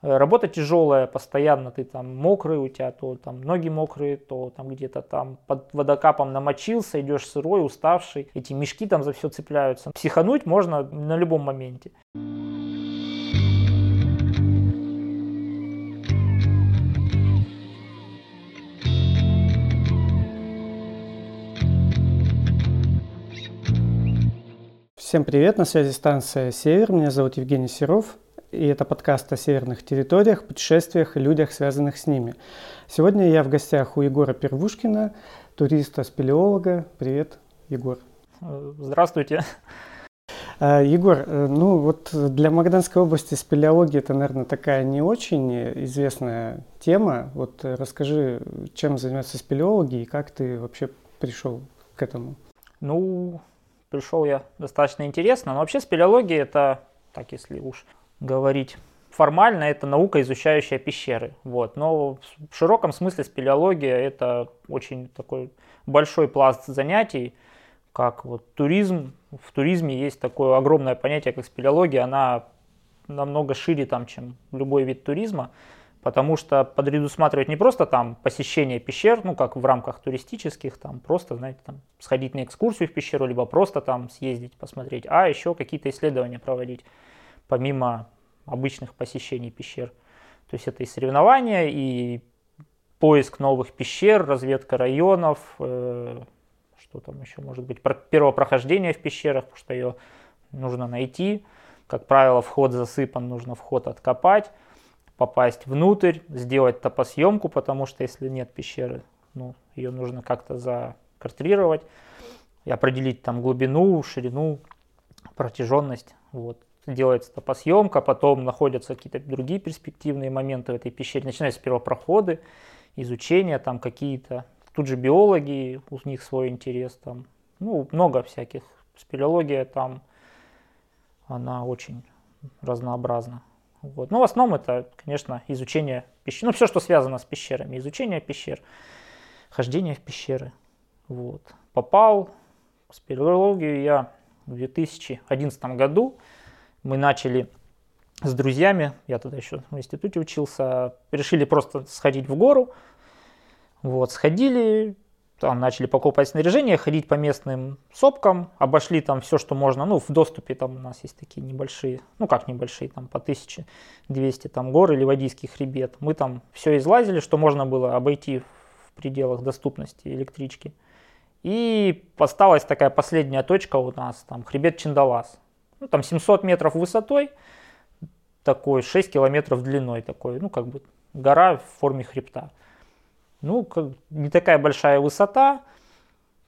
Э, работа тяжелая, постоянно ты там мокрый, у тебя то там ноги мокрые, то там где-то там под водокапом намочился, идешь сырой, уставший, эти мешки там за все цепляются. Психануть можно на любом моменте. Всем привет, на связи станция «Север», меня зовут Евгений Серов, и это подкаст о северных территориях, путешествиях и людях, связанных с ними. Сегодня я в гостях у Егора Первушкина, туриста-спелеолога. Привет, Егор. Здравствуйте. А, Егор, э, ну вот для Магаданской области спелеология это, наверное, такая не очень известная тема. Вот расскажи, чем занимаются спелеологи и как ты вообще пришел к этому? Ну, пришел я достаточно интересно. Но вообще спелеология это, так если уж говорить формально, это наука, изучающая пещеры. Вот. Но в широком смысле спелеология это очень такой большой пласт занятий, как вот туризм. В туризме есть такое огромное понятие, как спелеология. Она намного шире, там, чем любой вид туризма потому что предусматривать не просто там посещение пещер, ну как в рамках туристических, там просто, знаете, там сходить на экскурсию в пещеру, либо просто там съездить, посмотреть, а еще какие-то исследования проводить, помимо обычных посещений пещер. То есть это и соревнования, и поиск новых пещер, разведка районов, э, что там еще может быть, первое прохождение в пещерах, потому что ее нужно найти. Как правило, вход засыпан, нужно вход откопать попасть внутрь, сделать топосъемку, потому что если нет пещеры, ну, ее нужно как-то закартрировать и определить там глубину, ширину, протяженность. Вот. Делается топосъемка, потом находятся какие-то другие перспективные моменты в этой пещере. Начинаются первопроходы, изучение там какие-то. Тут же биологи, у них свой интерес там. Ну, много всяких. Спелеология там, она очень разнообразна. Вот. Но в основном это, конечно, изучение пещер. Ну, все, что связано с пещерами. Изучение пещер, хождение в пещеры. Вот. Попал в спелеологию я в 2011 году. Мы начали с друзьями, я тогда еще в институте учился, решили просто сходить в гору. Вот, сходили, там начали покупать снаряжение, ходить по местным сопкам, обошли там все, что можно, ну, в доступе там у нас есть такие небольшие, ну, как небольшие, там по 1200 там гор или Водийский хребет. Мы там все излазили, что можно было обойти в пределах доступности электрички. И осталась такая последняя точка у нас, там хребет Чиндалас. Ну, там 700 метров высотой, такой 6 километров длиной такой, ну, как бы гора в форме хребта. Ну, как, не такая большая высота,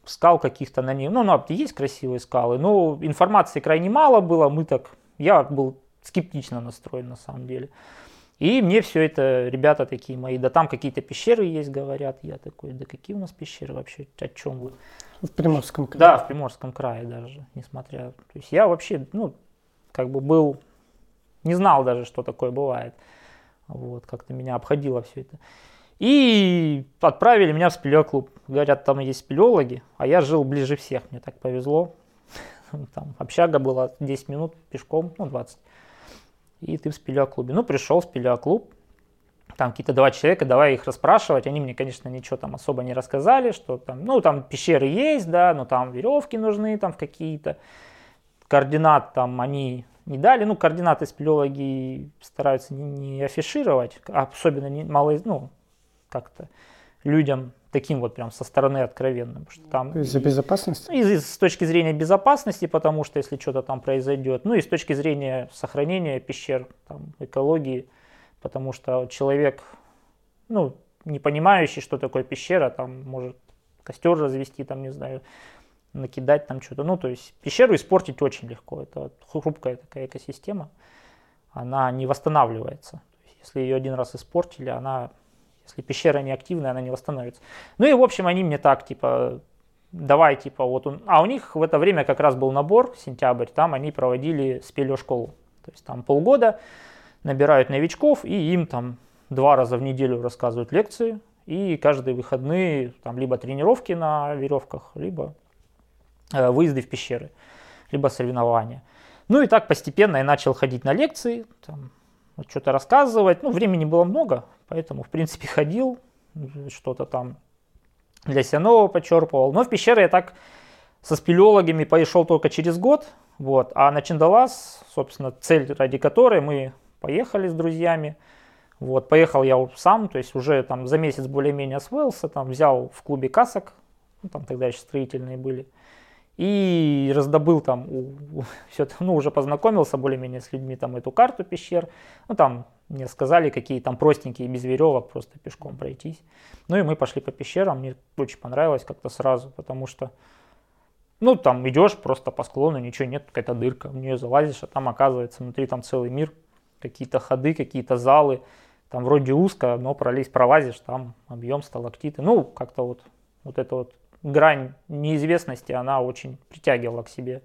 скал каких-то на ней. Ну, ну, есть красивые скалы, но информации крайне мало было. Мы так, я был скептично настроен на самом деле. И мне все это, ребята такие мои, да там какие-то пещеры есть, говорят. Я такой, да какие у нас пещеры вообще, о чем вы? В Приморском крае. Да, в Приморском крае даже, несмотря. То есть я вообще, ну, как бы был, не знал даже, что такое бывает. Вот, как-то меня обходило все это. И отправили меня в спелеоклуб. Говорят, там есть спелеологи, а я жил ближе всех, мне так повезло. Там общага была 10 минут пешком, ну 20. И ты в спелеоклубе. Ну, пришел в спелеоклуб, там какие-то два человека, давай их расспрашивать. Они мне, конечно, ничего там особо не рассказали, что там, ну, там пещеры есть, да, но там веревки нужны там какие-то. Координат там они не дали. Ну, координаты спелеологи стараются не, не афишировать, особенно не мало, ну, как-то людям таким вот прям со стороны откровенным. Что там Из-за безопасности? И с точки зрения безопасности, потому что если что-то там произойдет, ну и с точки зрения сохранения пещер, там, экологии, потому что человек, ну, не понимающий, что такое пещера, там может костер развести, там, не знаю, накидать там что-то. Ну, то есть пещеру испортить очень легко. Это хрупкая такая экосистема. Она не восстанавливается. Если ее один раз испортили, она если пещера не активная, она не восстановится. Ну и, в общем, они мне так, типа, давай, типа, вот он... А у них в это время как раз был набор, сентябрь, там они проводили спелеошколу. То есть там полгода набирают новичков, и им там два раза в неделю рассказывают лекции, и каждые выходные там либо тренировки на веревках, либо э, выезды в пещеры, либо соревнования. Ну и так постепенно я начал ходить на лекции, там, что-то рассказывать. Ну, времени было много, поэтому, в принципе, ходил, что-то там для себя нового почерпывал. Но в пещеры я так со спелеологами пошел только через год. Вот. А на Чиндалас, собственно, цель, ради которой мы поехали с друзьями. Вот, поехал я сам, то есть уже там за месяц более-менее освоился, там взял в клубе касок, ну, там тогда еще строительные были, и раздобыл там, все, ну, уже познакомился более-менее с людьми, там, эту карту пещер, ну, там мне сказали, какие там простенькие, без веревок, просто пешком пройтись. Ну, и мы пошли по пещерам, мне очень понравилось как-то сразу, потому что, ну, там идешь просто по склону, ничего нет, какая-то дырка, в нее залазишь, а там оказывается внутри там целый мир, какие-то ходы, какие-то залы, там вроде узко, но пролезть, пролазишь, там объем сталактиты. Ну, как-то вот, вот эта вот грань неизвестности, она очень притягивала к себе.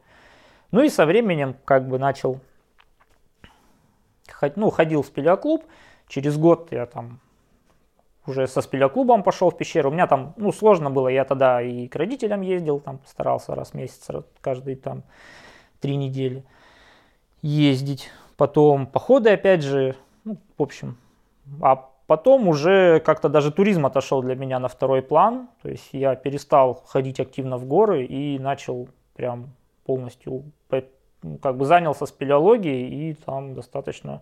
Ну и со временем как бы начал, ну, ходил в спелеоклуб. Через год я там уже со спелеоклубом пошел в пещеру. У меня там, ну, сложно было, я тогда и к родителям ездил, там старался раз в месяц, каждые там три недели ездить. Потом походы, опять же, ну, в общем, а потом уже как-то даже туризм отошел для меня на второй план. То есть я перестал ходить активно в горы и начал прям полностью, ну, как бы занялся спелеологией и там достаточно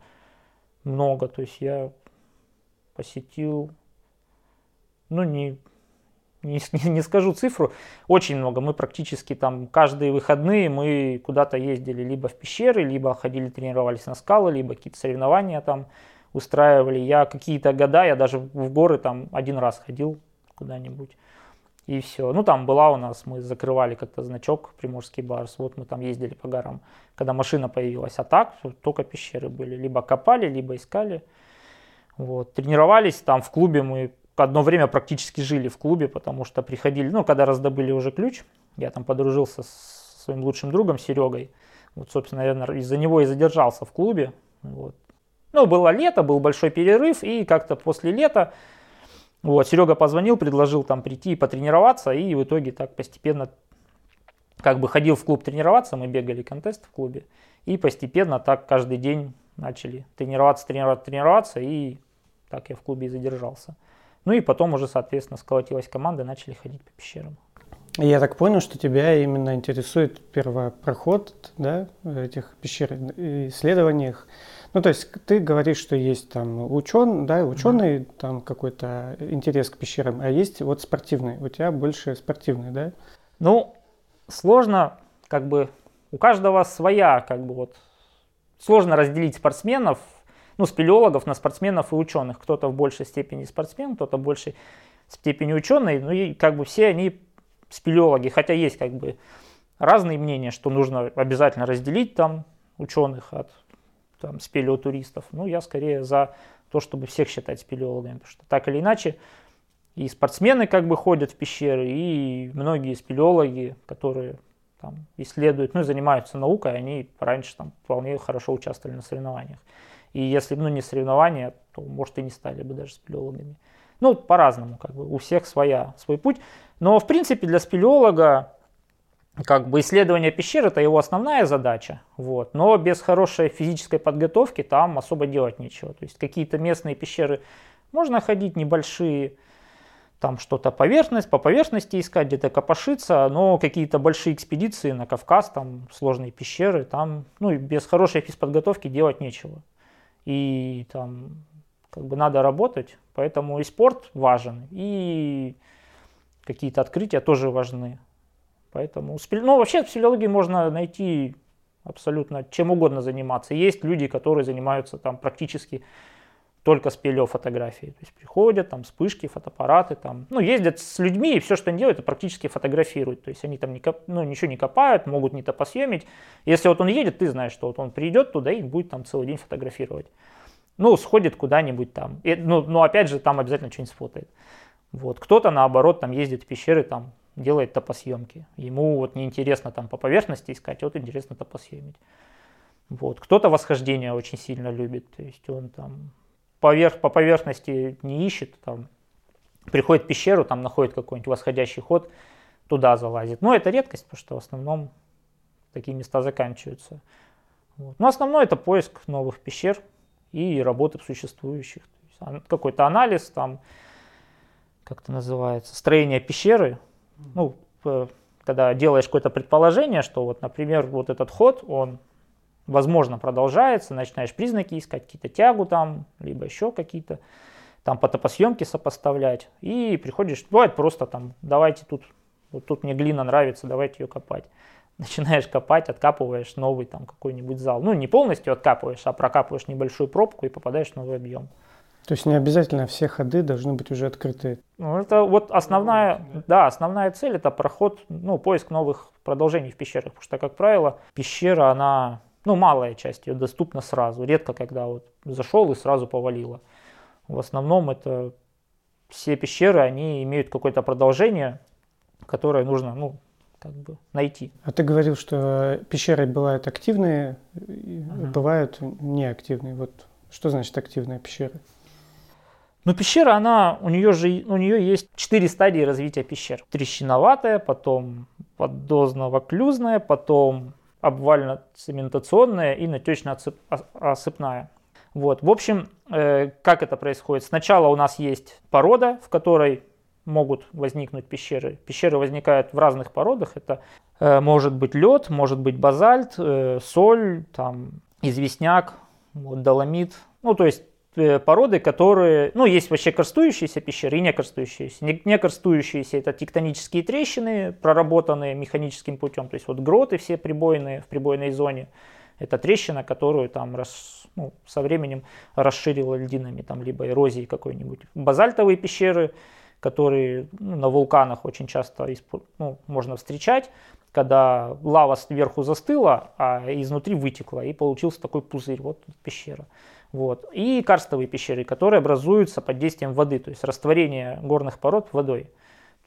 много. То есть я посетил, ну не, не, не скажу цифру, очень много. Мы практически там каждые выходные мы куда-то ездили либо в пещеры, либо ходили тренировались на скалы, либо какие-то соревнования там устраивали. Я какие-то года, я даже в горы там один раз ходил куда-нибудь. И все. Ну, там была у нас, мы закрывали как-то значок Приморский Барс. Вот мы там ездили по горам, когда машина появилась. А так только пещеры были. Либо копали, либо искали. Вот. Тренировались там в клубе. Мы одно время практически жили в клубе, потому что приходили, ну, когда раздобыли уже ключ, я там подружился с своим лучшим другом Серегой. Вот, собственно, наверное, из-за него и задержался в клубе. Вот. Ну, было лето, был большой перерыв, и как-то после лета вот, Серега позвонил, предложил там прийти и потренироваться, и в итоге так постепенно как бы ходил в клуб тренироваться, мы бегали контест в клубе, и постепенно так каждый день начали тренироваться, тренироваться, тренироваться, и так я в клубе и задержался. Ну и потом уже, соответственно, сколотилась команда, начали ходить по пещерам. Я так понял, что тебя именно интересует первопроход да, этих пещер, исследованиях. Ну, то есть ты говоришь, что есть там ученый, да, ученый, mm там какой-то интерес к пещерам, а есть вот спортивный. У тебя больше спортивный, да? Ну, сложно, как бы, у каждого своя, как бы вот, сложно разделить спортсменов, ну, спелеологов на спортсменов и ученых. Кто-то в большей степени спортсмен, кто-то в большей степени ученый, ну и как бы все они спелеологи, хотя есть как бы разные мнения, что нужно обязательно разделить там ученых от там, спелеотуристов. Ну, я скорее за то, чтобы всех считать спелеологами, потому что так или иначе и спортсмены как бы ходят в пещеры, и многие спелеологи, которые там исследуют, ну занимаются наукой, они раньше там вполне хорошо участвовали на соревнованиях. И если ну, не соревнования, то, может, и не стали бы даже спелеологами. Ну, по-разному, как бы, у всех своя, свой путь. Но, в принципе, для спелеолога как бы исследование пещер это его основная задача, вот, но без хорошей физической подготовки там особо делать нечего. То есть какие-то местные пещеры можно ходить небольшие, там что-то поверхность, по поверхности искать, где-то копошиться, но какие-то большие экспедиции на Кавказ, там сложные пещеры, там, ну и без хорошей физподготовки делать нечего. И там как бы надо работать, поэтому и спорт важен, и какие-то открытия тоже важны. Поэтому, ну, вообще в спелеологии можно найти абсолютно чем угодно заниматься. Есть люди, которые занимаются там практически только спелеофотографией. То есть приходят, там вспышки, фотоаппараты, там, ну, ездят с людьми, и все, что они делают, это практически фотографируют. То есть они там не коп, ну, ничего не копают, могут не то посъемить. Если вот он едет, ты знаешь, что вот он придет туда и будет там целый день фотографировать. Ну, сходит куда-нибудь там. И, ну, но опять же, там обязательно что-нибудь сфотает. Вот. Кто-то, наоборот, там ездит в пещеры, там делает топосъемки. Ему вот неинтересно там по поверхности искать, вот интересно топосъемить. Вот. Кто-то восхождение очень сильно любит, то есть он там поверх, по поверхности не ищет, там, приходит в пещеру, там находит какой-нибудь восходящий ход, туда залазит. Но это редкость, потому что в основном такие места заканчиваются. Вот. Но основное это поиск новых пещер и работы существующих. Какой-то анализ, там, как это называется, строение пещеры. Ну, когда делаешь какое-то предположение, что вот, например, вот этот ход, он возможно продолжается, начинаешь признаки искать, какие-то тягу там, либо еще какие-то, там по топосъемке сопоставлять, и приходишь, бывает просто там, давайте тут, вот тут мне глина нравится, давайте ее копать. Начинаешь копать, откапываешь новый там какой-нибудь зал. Ну, не полностью откапываешь, а прокапываешь небольшую пробку и попадаешь в новый объем. То есть не обязательно все ходы должны быть уже открыты. Ну, это вот основная, да, основная цель это проход, ну, поиск новых продолжений в пещерах, потому что, как правило, пещера, она, ну, малая часть ее доступна сразу, редко когда вот зашел и сразу повалило. В основном это все пещеры, они имеют какое-то продолжение, которое нужно, ну, как бы найти. А ты говорил, что пещеры бывают активные, ага. бывают неактивные. Вот что значит активные пещеры? Но пещера, она, у нее же, у нее есть четыре стадии развития пещер. Трещиноватая, потом поддозно-воклюзная, потом обвально-цементационная и натечно-осыпная. Вот. В общем, э, как это происходит? Сначала у нас есть порода, в которой могут возникнуть пещеры. Пещеры возникают в разных породах. Это э, может быть лед, может быть базальт, э, соль, там, известняк, вот, доломит. Ну, то есть породы, которые, ну, есть вообще карстующиеся пещеры и не карстующиеся. Не, карстующиеся это тектонические трещины, проработанные механическим путем, то есть вот гроты все прибойные в прибойной зоне. Это трещина, которую там рас, ну, со временем расширила льдинами, там, либо эрозией какой-нибудь. Базальтовые пещеры, которые ну, на вулканах очень часто ну, можно встречать, когда лава сверху застыла, а изнутри вытекла, и получился такой пузырь, вот пещера. Вот. И карстовые пещеры, которые образуются под действием воды, то есть растворение горных пород водой.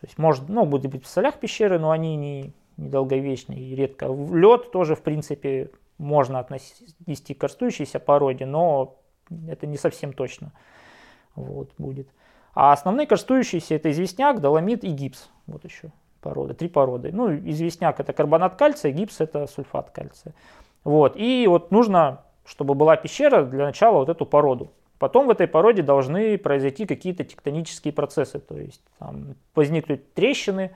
То есть может, ну, будут быть в солях пещеры, но они не, недолговечные и редко. Лед тоже, в принципе, можно отнести к карстующейся породе, но это не совсем точно вот, будет. А основные карстующиеся это известняк, доломит и гипс. Вот еще породы, три породы. Ну, известняк это карбонат кальция, гипс это сульфат кальция. Вот. И вот нужно чтобы была пещера для начала вот эту породу. Потом в этой породе должны произойти какие-то тектонические процессы, то есть там, возникнут трещины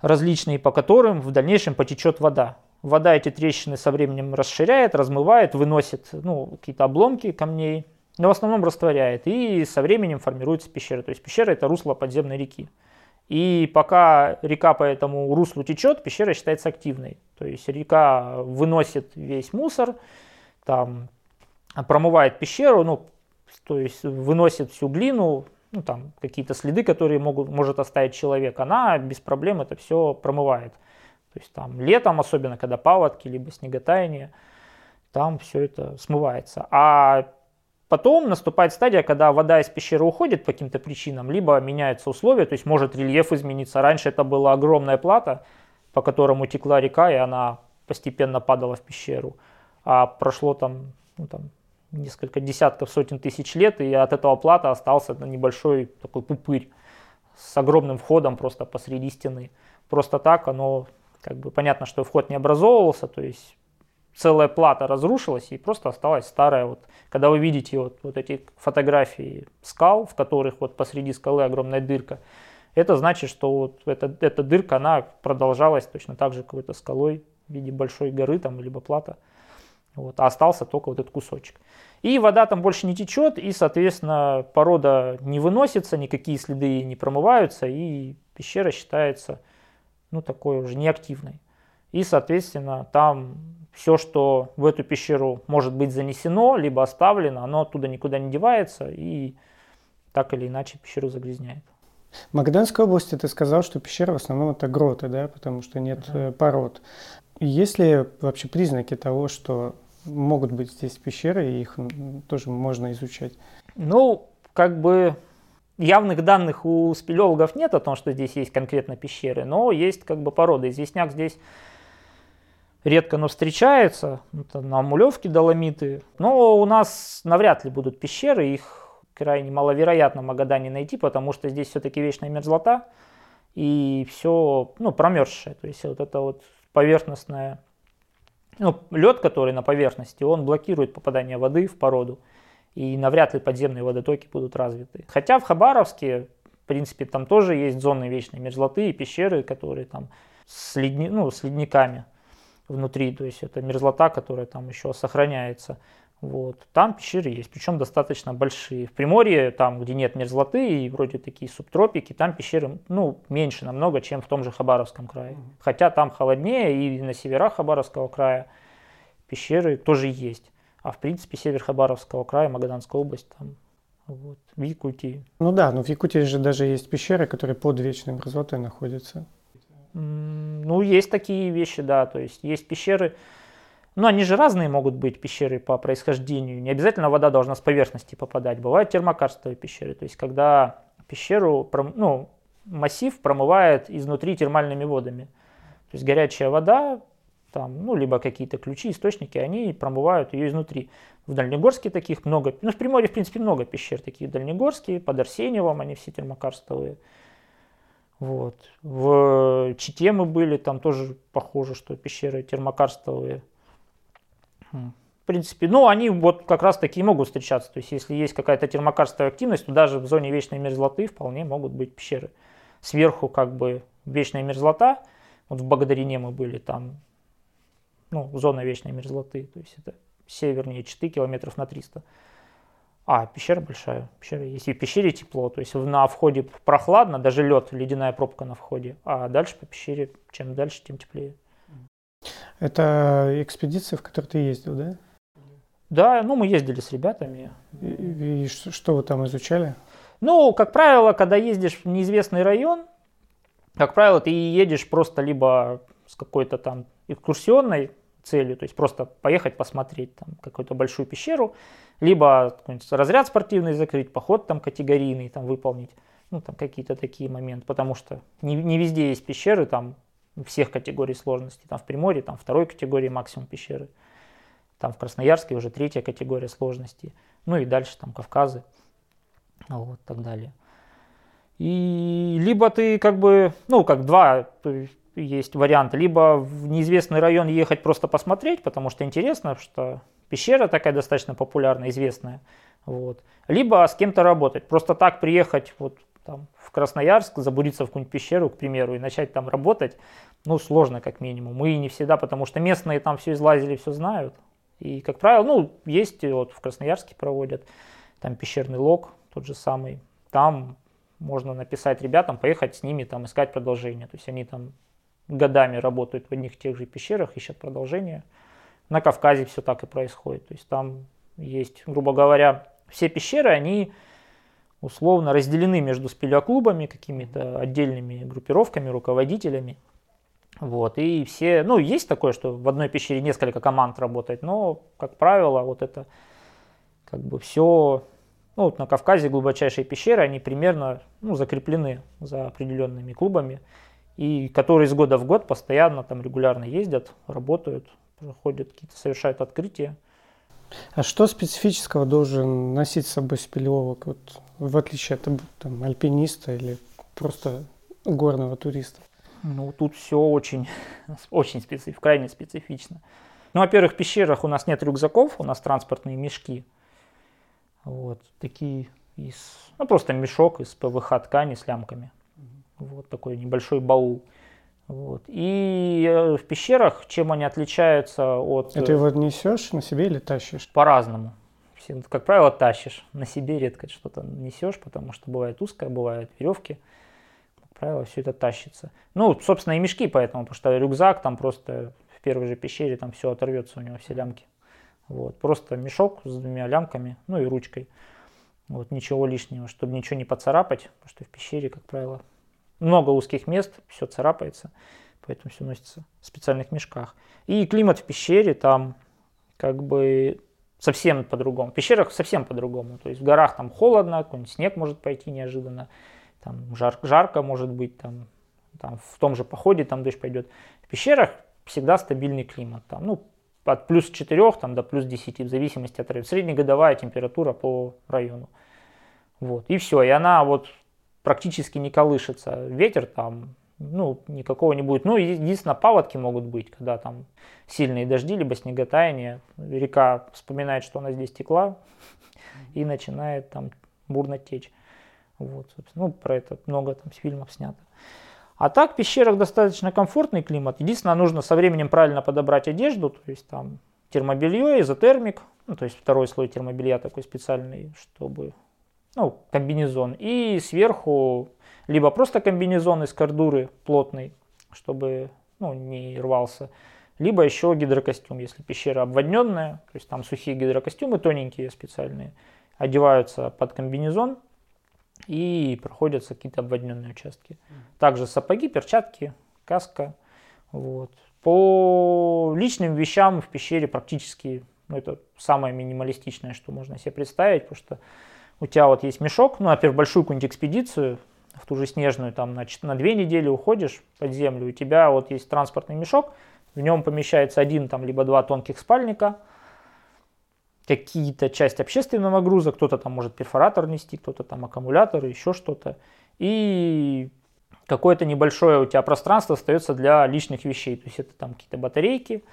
различные, по которым в дальнейшем потечет вода. Вода эти трещины со временем расширяет, размывает, выносит ну, какие-то обломки камней, но в основном растворяет, и со временем формируется пещера. То есть пещера это русло подземной реки. И пока река по этому руслу течет, пещера считается активной. То есть река выносит весь мусор, там промывает пещеру, ну, то есть выносит всю глину, ну, там какие-то следы, которые могут, может оставить человек, она без проблем это все промывает. То есть там летом, особенно когда паводки, либо снеготаяние, там все это смывается. А потом наступает стадия, когда вода из пещеры уходит по каким-то причинам, либо меняются условия, то есть может рельеф измениться. Раньше это была огромная плата, по которому текла река, и она постепенно падала в пещеру а прошло там, ну, там несколько десятков, сотен тысяч лет, и от этого плата остался небольшой такой пупырь с огромным входом просто посреди стены. Просто так оно, как бы понятно, что вход не образовывался, то есть целая плата разрушилась и просто осталась старая. Вот, когда вы видите вот, вот эти фотографии скал, в которых вот посреди скалы огромная дырка, это значит, что вот эта, эта дырка, она продолжалась точно так же какой-то скалой в виде большой горы там, либо плата. Вот, а остался только вот этот кусочек. И вода там больше не течет, и, соответственно, порода не выносится, никакие следы не промываются, и пещера считается, ну, такой уже неактивной. И, соответственно, там все, что в эту пещеру может быть занесено, либо оставлено, оно оттуда никуда не девается, и так или иначе пещеру загрязняет. В Магаданской области ты сказал, что пещера в основном это гроты, да, потому что нет uh-huh. пород. Есть ли вообще признаки того, что могут быть здесь пещеры, и их тоже можно изучать? Ну, как бы явных данных у спелеологов нет о том, что здесь есть конкретно пещеры, но есть как бы породы. Известняк здесь редко, но встречается. Это на Амулевке доломиты. Но у нас навряд ли будут пещеры, их крайне маловероятно в Магадане найти, потому что здесь все-таки вечная мерзлота и все ну, промерзшее. То есть вот это вот поверхностная ну, лед, который на поверхности, он блокирует попадание воды в породу. и навряд ли подземные водотоки будут развиты. Хотя в Хабаровске, в принципе, там тоже есть зоны вечной мерзлоты и пещеры, которые там с, ледни, ну, с ледниками внутри, то есть это мерзлота, которая там еще сохраняется. Вот. Там пещеры есть, причем достаточно большие. В Приморье, там, где нет мерзлоты и вроде такие субтропики, там пещеры ну, меньше намного, чем в том же Хабаровском крае. Хотя там холоднее, и на северах Хабаровского края пещеры тоже есть. А в принципе север Хабаровского края, Магаданская область, там вот, в Якутии. Ну да, но в Якутии же даже есть пещеры, которые под вечной мерзлотой находятся. Ну, есть такие вещи, да. То есть есть пещеры, ну, они же разные могут быть, пещеры по происхождению. Не обязательно вода должна с поверхности попадать. Бывают термокарстовые пещеры. То есть, когда пещеру, ну, массив промывает изнутри термальными водами. То есть, горячая вода, там, ну, либо какие-то ключи, источники, они промывают ее изнутри. В Дальнегорске таких много, ну, в Приморье, в принципе, много пещер таких дальнегорские, под Арсеньевом они все термокарстовые. Вот. В Чите мы были, там тоже похоже, что пещеры термокарстовые. В принципе, ну, они вот как раз такие могут встречаться. То есть, если есть какая-то термокарстовая активность, то даже в зоне вечной мерзлоты вполне могут быть пещеры. Сверху как бы вечная мерзлота. Вот в Благодарине мы были, там, ну, зона вечной мерзлоты. То есть, это севернее Читы, километров на 300. А, пещера большая. Пещера есть. И в пещере тепло. То есть на входе прохладно, даже лед, ледяная пробка на входе. А дальше по пещере, чем дальше, тем теплее. Это экспедиция, в которой ты ездил, да? Да, ну мы ездили с ребятами. И, и что вы там изучали? Ну, как правило, когда ездишь в неизвестный район, как правило, ты едешь просто либо с какой-то там экскурсионной целью, то есть просто поехать посмотреть там какую-то большую пещеру, либо разряд спортивный закрыть, поход там категорийный там выполнить, ну там какие-то такие моменты, потому что не, не везде есть пещеры там всех категорий сложности, там в Приморье там второй категории максимум пещеры, там в Красноярске уже третья категория сложности, ну и дальше там Кавказы, вот так далее. И либо ты как бы, ну как два, есть вариант, либо в неизвестный район ехать просто посмотреть, потому что интересно, что пещера такая достаточно популярная, известная, вот. либо с кем-то работать, просто так приехать вот там, Красноярск, забуриться в какую-нибудь пещеру, к примеру, и начать там работать, ну, сложно как минимум. Мы не всегда, потому что местные там все излазили, все знают. И, как правило, ну, есть, вот в Красноярске проводят, там пещерный лог, тот же самый. Там можно написать ребятам, поехать с ними, там, искать продолжение. То есть они там годами работают в одних и тех же пещерах, ищут продолжение. На Кавказе все так и происходит. То есть там есть, грубо говоря, все пещеры, они условно разделены между спелеоклубами, какими-то отдельными группировками, руководителями. Вот, и все, ну, есть такое, что в одной пещере несколько команд работает, но, как правило, вот это как бы все, ну, вот на Кавказе глубочайшие пещеры, они примерно, ну, закреплены за определенными клубами и которые из года в год постоянно там регулярно ездят, работают, проходят какие-то, совершают открытия. А что специфического должен носить с собой спелеолог, вот, в отличие от там, альпиниста или просто горного туриста? Ну, тут все очень, очень специфично, крайне специфично. Ну, во-первых, в пещерах у нас нет рюкзаков, у нас транспортные мешки. Вот, такие из, ну, просто мешок из ПВХ ткани с лямками. Вот такой небольшой баул. Вот. И э, в пещерах, чем они отличаются от... Это его несешь на себе или тащишь? По-разному. Как правило, тащишь. На себе редко что-то несешь, потому что бывает узкое, бывают веревки. Как правило, все это тащится. Ну, собственно, и мешки поэтому, потому что рюкзак там просто в первой же пещере там все оторвется у него, все лямки. Вот. Просто мешок с двумя лямками, ну и ручкой. Вот, ничего лишнего, чтобы ничего не поцарапать, потому что в пещере, как правило, много узких мест, все царапается, поэтому все носится в специальных мешках. И климат в пещере там как бы совсем по-другому. В пещерах совсем по-другому. То есть в горах там холодно, какой-нибудь снег может пойти неожиданно, там жар, жарко может быть, там, там в том же походе там дождь пойдет. В пещерах всегда стабильный климат. Там, ну, от плюс 4 там, до плюс 10, в зависимости от района. Среднегодовая температура по району. Вот. И все. И она вот практически не колышется. Ветер там ну, никакого не будет. Ну, единственное, паводки могут быть, когда там сильные дожди, либо снеготаяние. Река вспоминает, что она здесь текла, и начинает там бурно течь. Вот, ну, про это много там фильмов снято. А так в пещерах достаточно комфортный климат. Единственное, нужно со временем правильно подобрать одежду, то есть там термобелье, изотермик, ну, то есть второй слой термобелья такой специальный, чтобы, ну, комбинезон. И сверху либо просто комбинезон из кордуры плотный, чтобы, ну, не рвался, либо еще гидрокостюм, если пещера обводненная, то есть там сухие гидрокостюмы тоненькие специальные, одеваются под комбинезон и проходятся какие-то обводненные участки. Также сапоги, перчатки, каска. Вот. По личным вещам в пещере практически ну, это самое минималистичное, что можно себе представить, потому что у тебя вот есть мешок, ну, например, большую какую-нибудь экспедицию, в ту же снежную, там, на, на две недели уходишь под землю, у тебя вот есть транспортный мешок, в нем помещается один, там, либо два тонких спальника, какие-то часть общественного груза, кто-то там может перфоратор нести, кто-то там аккумулятор, еще что-то. И какое-то небольшое у тебя пространство остается для личных вещей. То есть это там какие-то батарейки,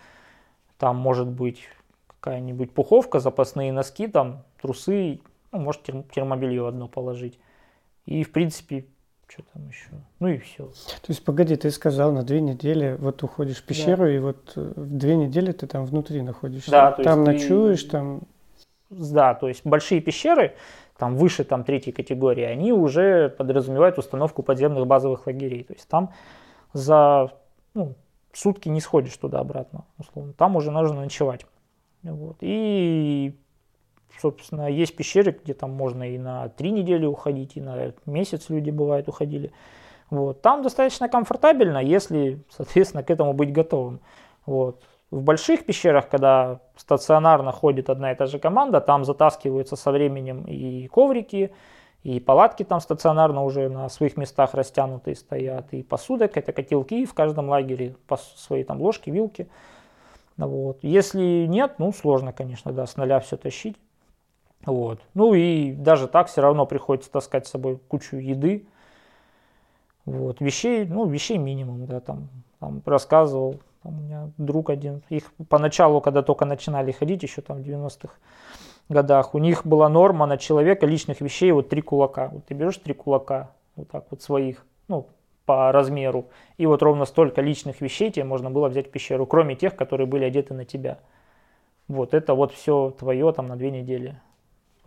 там может быть какая-нибудь пуховка, запасные носки, там трусы, ну, может термобелье одно положить. И в принципе что там еще? Ну и все. То есть, погоди, ты сказал, на две недели вот уходишь в пещеру, да. и вот э, в две недели ты там внутри находишься. Да, то там есть ночуешь, ты... там... Да, то есть большие пещеры, там выше там третьей категории, они уже подразумевают установку подземных базовых лагерей. То есть там за ну, сутки не сходишь туда-обратно, условно. Там уже нужно ночевать. Вот. И собственно, есть пещеры, где там можно и на три недели уходить, и на месяц люди бывают уходили. Вот. Там достаточно комфортабельно, если, соответственно, к этому быть готовым. Вот. В больших пещерах, когда стационарно ходит одна и та же команда, там затаскиваются со временем и коврики, и палатки там стационарно уже на своих местах растянутые стоят, и посуда, это котелки в каждом лагере, свои там ложки, вилки. Вот. Если нет, ну сложно, конечно, да, с нуля все тащить. Вот. Ну и даже так все равно приходится таскать с собой кучу еды. Вот. Вещей, ну, вещей минимум, да, там, там рассказывал, там у меня друг один, их поначалу, когда только начинали ходить, еще там в 90-х годах, у них была норма на человека личных вещей вот три кулака. Вот ты берешь три кулака, вот так вот своих, ну, по размеру, и вот ровно столько личных вещей тебе можно было взять в пещеру, кроме тех, которые были одеты на тебя. Вот это вот все твое там на две недели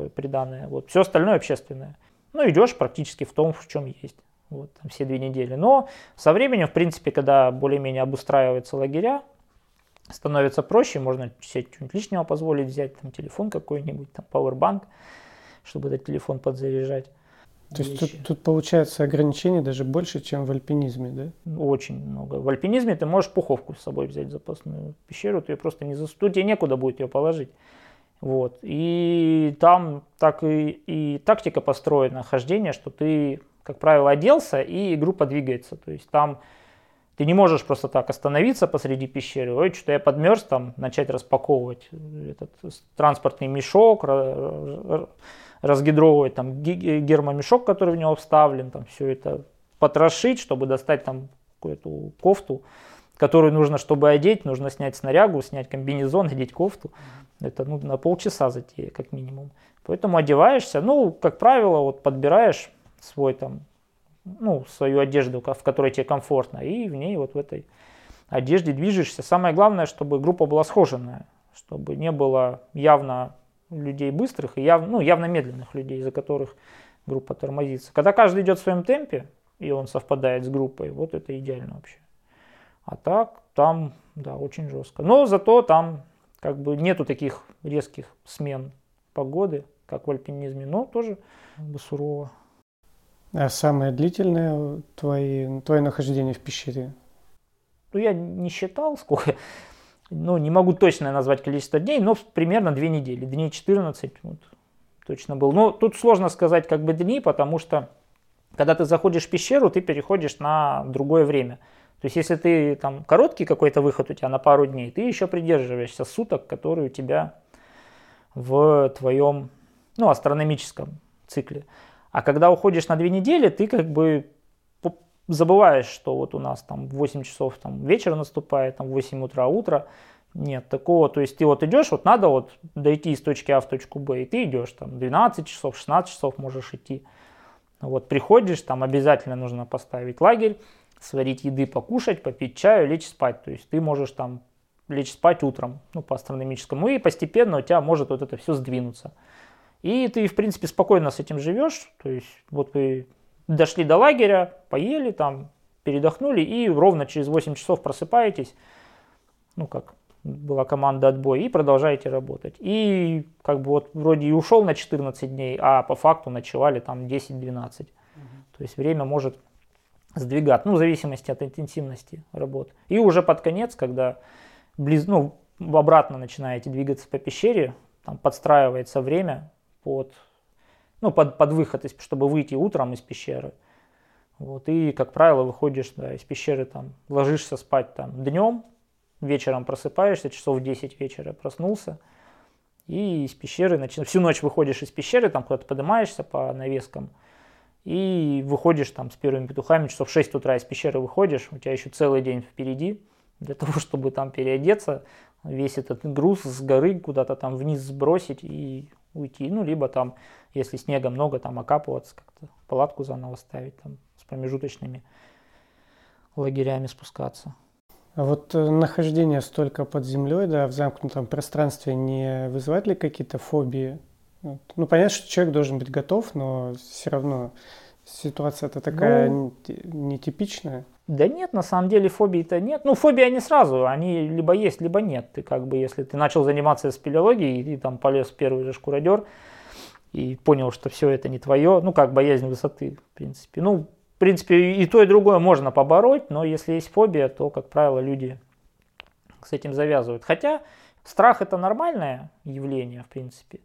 приданное. Вот. Все остальное общественное. Ну, идешь практически в том, в чем есть. Вот, там все две недели. Но со временем, в принципе, когда более-менее обустраиваются лагеря, становится проще, можно себе что-нибудь лишнего позволить взять, там телефон какой-нибудь, там пауэрбанк, чтобы этот телефон подзаряжать. То есть тут, тут получается ограничений даже больше, чем в альпинизме, да? Очень много. В альпинизме ты можешь пуховку с собой взять запасную пещеру, ты ее просто не засунуть, тут тебе некуда будет ее положить. Вот. И там так и, и тактика построена, хождение, что ты, как правило, оделся, и группа двигается. То есть там ты не можешь просто так остановиться посреди пещеры, ой, что-то я подмерз, там начать распаковывать этот транспортный мешок, разгидровывать там гермомешок, который в него вставлен, там все это потрошить, чтобы достать там какую-то кофту, которую нужно, чтобы одеть, нужно снять снарягу, снять комбинезон, одеть кофту. Это ну, на полчаса затея, как минимум. Поэтому одеваешься, ну, как правило, вот подбираешь свой там, ну, свою одежду, в которой тебе комфортно, и в ней вот в этой одежде движешься. Самое главное, чтобы группа была схоженная, чтобы не было явно людей быстрых и явно, ну, явно медленных людей, из-за которых группа тормозится. Когда каждый идет в своем темпе, и он совпадает с группой, вот это идеально вообще. А так, там, да, очень жестко. Но зато там как бы нету таких резких смен погоды, как в альпинизме, но тоже сурово. А самое длительное твои, твое нахождение в пещере? Ну, я не считал, сколько. Ну, не могу точно назвать количество дней, но примерно две недели. Дней 14 вот, точно был. Но тут сложно сказать как бы дни, потому что когда ты заходишь в пещеру, ты переходишь на другое время. То есть, если ты там короткий какой-то выход у тебя на пару дней, ты еще придерживаешься суток, которые у тебя в твоем ну, астрономическом цикле. А когда уходишь на две недели, ты как бы забываешь, что вот у нас там 8 часов там вечер наступает, там 8 утра утро. Нет, такого, то есть ты вот идешь, вот надо вот дойти из точки А в точку Б, и ты идешь там 12 часов, 16 часов можешь идти. Вот приходишь, там обязательно нужно поставить лагерь, сварить еды, покушать, попить чаю, лечь спать. То есть ты можешь там лечь спать утром, ну, по астрономическому, и постепенно у тебя может вот это все сдвинуться. И ты, в принципе, спокойно с этим живешь. То есть вот вы дошли до лагеря, поели там, передохнули, и ровно через 8 часов просыпаетесь, ну, как была команда отбой, и продолжаете работать. И как бы вот вроде и ушел на 14 дней, а по факту ночевали там 10-12. Угу. То есть время может сдвигать, ну, в зависимости от интенсивности работы. И уже под конец, когда близ, ну, обратно начинаете двигаться по пещере, там подстраивается время под, ну, под, под выход, чтобы выйти утром из пещеры. Вот, и, как правило, выходишь да, из пещеры, там, ложишься спать там, днем, вечером просыпаешься, часов в 10 вечера проснулся, и из пещеры, начи... всю ночь выходишь из пещеры, там куда-то поднимаешься по навескам, и выходишь там с первыми петухами, часов в 6 утра из пещеры выходишь, у тебя еще целый день впереди, для того, чтобы там переодеться, весь этот груз с горы куда-то там вниз сбросить и уйти. Ну, либо там, если снега много, там окапываться, как-то палатку заново ставить, там с промежуточными лагерями спускаться. А вот э, нахождение столько под землей, да, в замкнутом пространстве не вызывает ли какие-то фобии? Ну, понятно, что человек должен быть готов, но все равно ситуация-то такая ну, нетипичная. Да нет, на самом деле фобий-то нет. Ну, фобии они сразу, они либо есть, либо нет. Ты как бы, если ты начал заниматься спелеологией, и ты там полез в первый же шкуродер, и понял, что все это не твое, ну, как боязнь высоты, в принципе. Ну, в принципе, и то, и другое можно побороть, но если есть фобия, то, как правило, люди с этим завязывают. Хотя страх это нормальное явление, в принципе.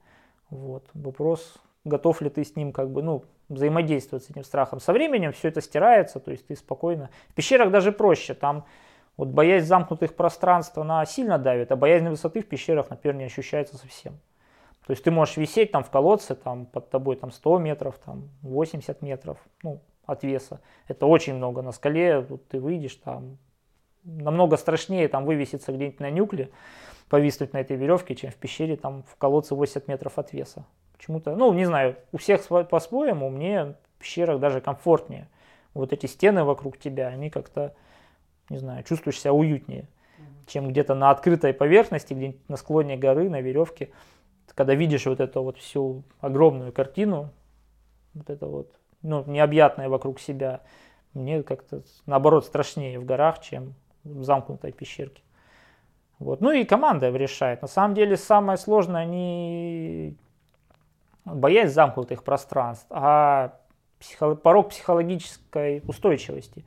Вот. Вопрос, готов ли ты с ним как бы, ну, взаимодействовать с этим страхом. Со временем все это стирается, то есть ты спокойно. В пещерах даже проще, там вот боязнь замкнутых пространств, она сильно давит, а боязнь высоты в пещерах, например, не ощущается совсем. То есть ты можешь висеть там в колодце, там под тобой там 100 метров, там 80 метров, ну, от веса. Это очень много. На скале вот, ты выйдешь там, намного страшнее там вывеситься где-нибудь на нюкле, повиснуть на этой веревке, чем в пещере там в колодце 80 метров от веса. Почему-то, ну, не знаю, у всех по-своему, мне в пещерах даже комфортнее. Вот эти стены вокруг тебя, они как-то, не знаю, чувствуешь себя уютнее, чем где-то на открытой поверхности, где-нибудь на склоне горы, на веревке. Когда видишь вот эту вот всю огромную картину, вот это вот, ну, необъятное вокруг себя, мне как-то наоборот страшнее в горах, чем замкнутой пещерке. Вот. Ну и команда решает. На самом деле самое сложное не боязнь замкнутых пространств, а психо, порог психологической устойчивости.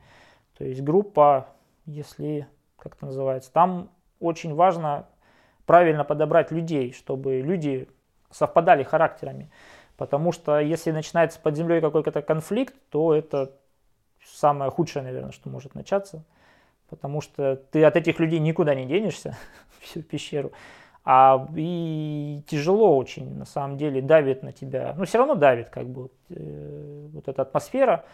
То есть группа, если, как это называется, там очень важно правильно подобрать людей, чтобы люди совпадали характерами. Потому что если начинается под землей какой-то конфликт, то это самое худшее, наверное, что может начаться. Потому что ты от этих людей никуда не денешься, всю пещеру. А и тяжело очень, на самом деле, давит на тебя. Ну, все равно давит, как бы, э, вот эта атмосфера.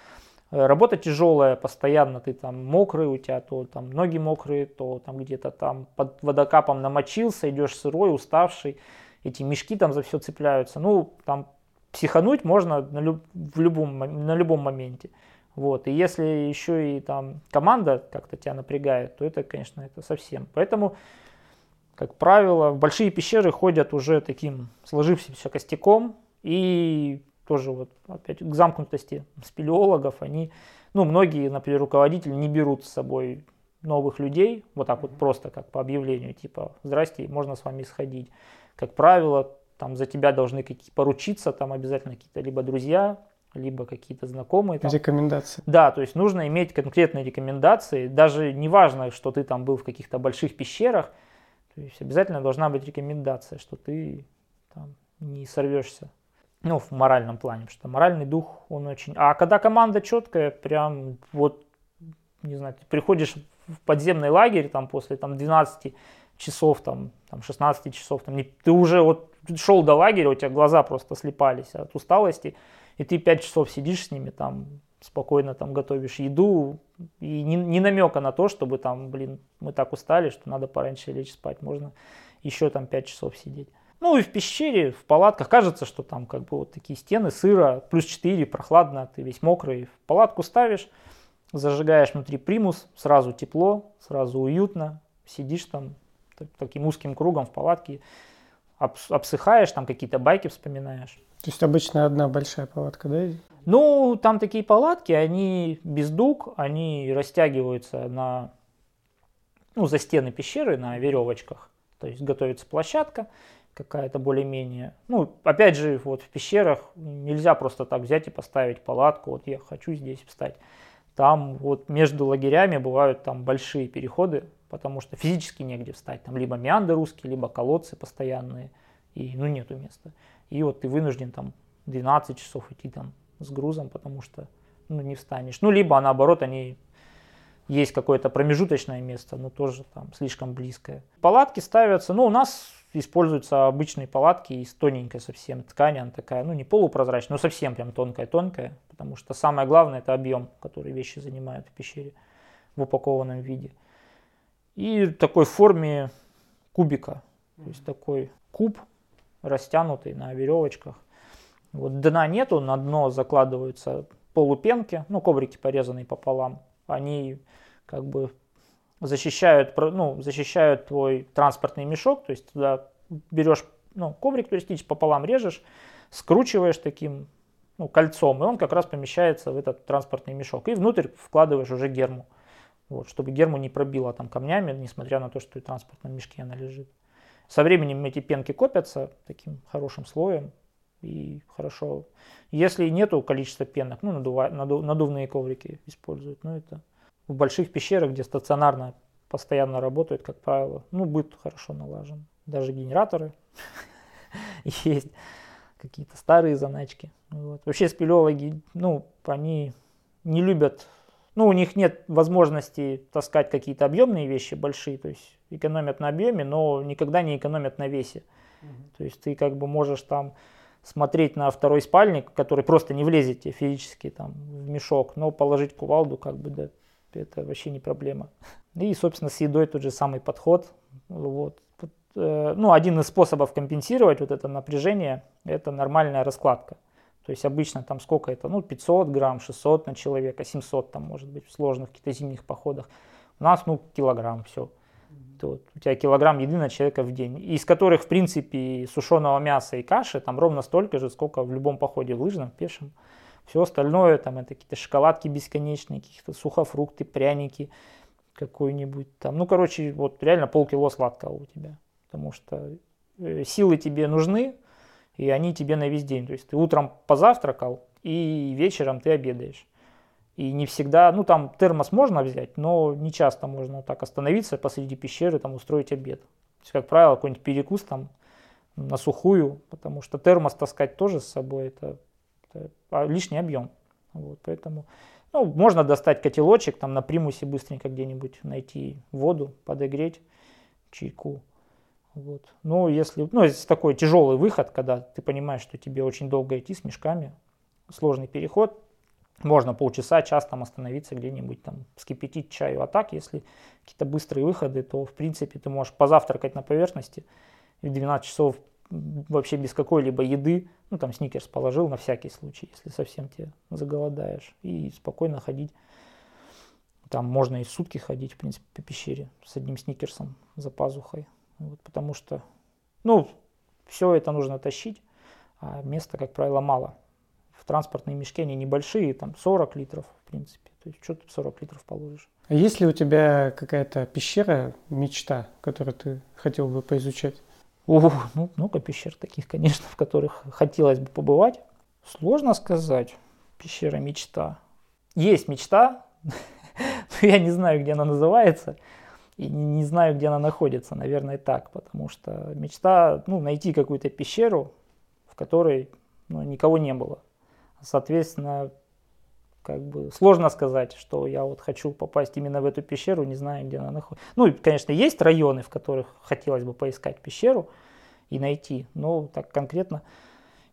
Э, работа тяжелая, постоянно ты там мокрый, у тебя то там ноги мокрые, то там где-то там под водокапом намочился, идешь сырой, уставший, эти мешки там за все цепляются. Ну, там психануть можно на, люб, в любом, на любом моменте. Вот. И если еще и там команда как-то тебя напрягает, то это, конечно, это совсем. Поэтому как правило, в большие пещеры ходят уже таким сложившимся костяком. И тоже вот опять к замкнутости спелеологов, они, ну, многие, например, руководители не берут с собой новых людей, вот так вот просто как по объявлению, типа, здрасте, можно с вами сходить. Как правило, там за тебя должны какие поручиться, там обязательно какие-то либо друзья, либо какие-то знакомые. Там. Рекомендации. Да, то есть нужно иметь конкретные рекомендации. Даже не важно, что ты там был в каких-то больших пещерах, то есть обязательно должна быть рекомендация, что ты там, не сорвешься. Ну, в моральном плане, потому что моральный дух, он очень... А когда команда четкая, прям вот, не знаю, ты приходишь в подземный лагерь там после там 12 часов, там, там 16 часов, там, не, ты уже вот шел до лагеря, у тебя глаза просто слепались от усталости, и ты 5 часов сидишь с ними, там, спокойно там готовишь еду, и ни, ни намека на то, чтобы там, блин, мы так устали, что надо пораньше лечь спать, можно еще там 5 часов сидеть. Ну и в пещере, в палатках кажется, что там как бы вот такие стены, сыро, плюс 4, прохладно, ты весь мокрый. В палатку ставишь, зажигаешь внутри примус, сразу тепло, сразу уютно, сидишь там таким узким кругом в палатке, обсыхаешь, там какие-то байки вспоминаешь. То есть обычно одна большая палатка, да? Ну, там такие палатки, они без дуг, они растягиваются на, ну, за стены пещеры на веревочках. То есть готовится площадка какая-то более-менее. Ну, опять же, вот в пещерах нельзя просто так взять и поставить палатку. Вот я хочу здесь встать. Там вот между лагерями бывают там большие переходы, потому что физически негде встать. Там либо мианды русские, либо колодцы постоянные, и ну нету места. И вот ты вынужден там 12 часов идти там с грузом, потому что ну, не встанешь. Ну, либо наоборот, они есть какое-то промежуточное место, но тоже там слишком близкое. Палатки ставятся, ну, у нас используются обычные палатки из тоненькой совсем ткани, она такая, ну, не полупрозрачная, но совсем прям тонкая-тонкая, потому что самое главное это объем, который вещи занимают в пещере в упакованном виде. И такой форме кубика, то есть такой куб, растянутый на веревочках. Вот дна нету, на дно закладываются полупенки, ну, коврики порезанные пополам. Они как бы защищают, ну, защищают твой транспортный мешок, то есть туда берешь ну, коврик туристический, пополам режешь, скручиваешь таким ну, кольцом, и он как раз помещается в этот транспортный мешок. И внутрь вкладываешь уже герму, вот, чтобы герму не пробило там камнями, несмотря на то, что в транспортном мешке она лежит. Со временем эти пенки копятся таким хорошим слоем и хорошо. Если нету количества пенок, ну, надува, наду, надувные коврики используют. Но это в больших пещерах, где стационарно постоянно работают, как правило, ну, быт хорошо налажен. Даже генераторы есть, какие-то старые заначки. Вообще спелеологи, ну, они не любят, ну, у них нет возможности таскать какие-то объемные вещи большие, то есть экономят на объеме, но никогда не экономят на весе. Угу. То есть ты как бы можешь там смотреть на второй спальник, который просто не влезет тебе физически там в мешок, но положить кувалду как бы да, это вообще не проблема. И, собственно, с едой тот же самый подход. Вот. Э, ну, один из способов компенсировать вот это напряжение – это нормальная раскладка. То есть обычно там сколько это, ну 500 грамм, 600 на человека, 700 там может быть в сложных каких-то зимних походах. У нас ну килограмм все то у тебя килограмм еды на человека в день, из которых, в принципе, сушеного мяса и каши там ровно столько же, сколько в любом походе в лыжном, пешем. Все остальное, там, это какие-то шоколадки бесконечные, какие-то сухофрукты, пряники, какой-нибудь там. Ну, короче, вот реально полкило сладкого у тебя. Потому что э, силы тебе нужны, и они тебе на весь день. То есть ты утром позавтракал, и вечером ты обедаешь. И не всегда, ну там термос можно взять, но не часто можно так остановиться посреди пещеры, там устроить обед. То есть, как правило, какой-нибудь перекус там на сухую, потому что термос таскать тоже с собой это, это лишний объем. Вот, поэтому ну, можно достать котелочек, там на примусе быстренько где-нибудь найти воду, подогреть, чайку. Вот. Но если, ну, если такой тяжелый выход, когда ты понимаешь, что тебе очень долго идти с мешками, сложный переход, можно полчаса, час там остановиться где-нибудь, там, вскипятить чаю. А так, если какие-то быстрые выходы, то, в принципе, ты можешь позавтракать на поверхности и в 12 часов вообще без какой-либо еды, ну, там, сникерс положил на всякий случай, если совсем тебе заголодаешь, и спокойно ходить. Там можно и сутки ходить, в принципе, по пещере с одним сникерсом за пазухой. Вот, потому что, ну, все это нужно тащить, а места, как правило, мало в транспортные мешки, они небольшие, там 40 литров, в принципе. То есть что тут 40 литров положишь? А есть ли у тебя какая-то пещера, мечта, которую ты хотел бы поизучать? О, ну, много пещер таких, конечно, в которых хотелось бы побывать. Сложно сказать. Пещера мечта. Есть мечта, но я не знаю, где она называется. И не знаю, где она находится, наверное, так, потому что мечта, ну, найти какую-то пещеру, в которой ну, никого не было. Соответственно, как бы сложно сказать, что я вот хочу попасть именно в эту пещеру, не знаю, где она находится. Ну, конечно, есть районы, в которых хотелось бы поискать пещеру и найти, но так конкретно.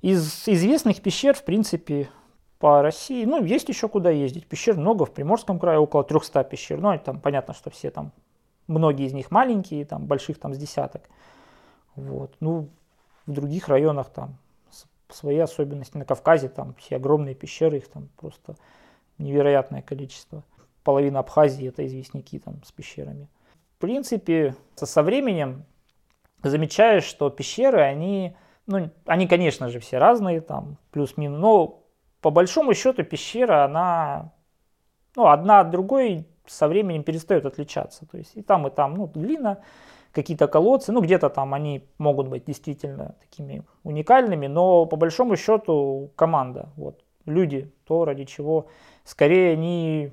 Из известных пещер, в принципе, по России, ну, есть еще куда ездить. Пещер много, в Приморском крае около 300 пещер. Ну, там понятно, что все там, многие из них маленькие, там больших там с десяток. Вот. Ну, в других районах там свои особенности. На Кавказе там все огромные пещеры, их там просто невероятное количество. Половина Абхазии это известняки там с пещерами. В принципе, со временем замечаешь, что пещеры, они, ну, они, конечно же, все разные, там, плюс-минус, но по большому счету пещера, она, ну, одна от другой со временем перестает отличаться. То есть и там, и там, ну, длина, какие-то колодцы, ну, где-то там они могут быть действительно такими уникальными, но по большому счету команда, вот, люди, то, ради чего скорее не,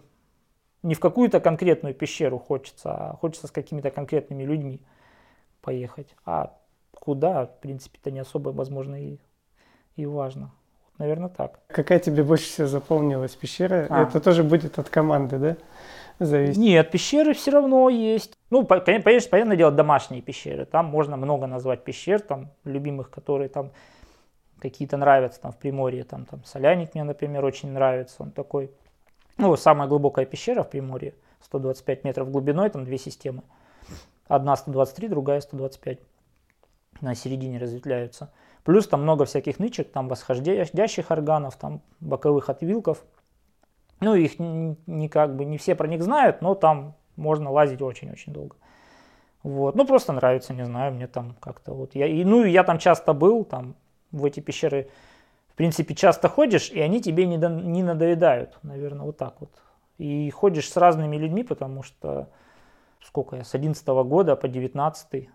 не в какую-то конкретную пещеру хочется, а хочется с какими-то конкретными людьми поехать. А куда, в принципе, это не особо, возможно, и, и важно. Наверное, так. Какая тебе больше всего запомнилась пещера? А. Это тоже будет от команды, да? Зависит. Нет, пещеры все равно есть. Ну, конечно, понятное дело, домашние пещеры. Там можно много назвать пещер, там, любимых, которые там какие-то нравятся, там, в Приморье, там, там, Соляник мне, например, очень нравится, он такой, ну, самая глубокая пещера в Приморье, 125 метров глубиной, там две системы. Одна 123, другая 125. На середине разветвляются. Плюс там много всяких нычек, там восходящих органов, там боковых отвилков. Ну, их не, как бы не все про них знают, но там можно лазить очень-очень долго. Вот. Ну, просто нравится, не знаю, мне там как-то вот. Я, и, ну, я там часто был, там в эти пещеры, в принципе, часто ходишь, и они тебе не, до, не надоедают, наверное, вот так вот. И ходишь с разными людьми, потому что сколько я, с 11 года по 19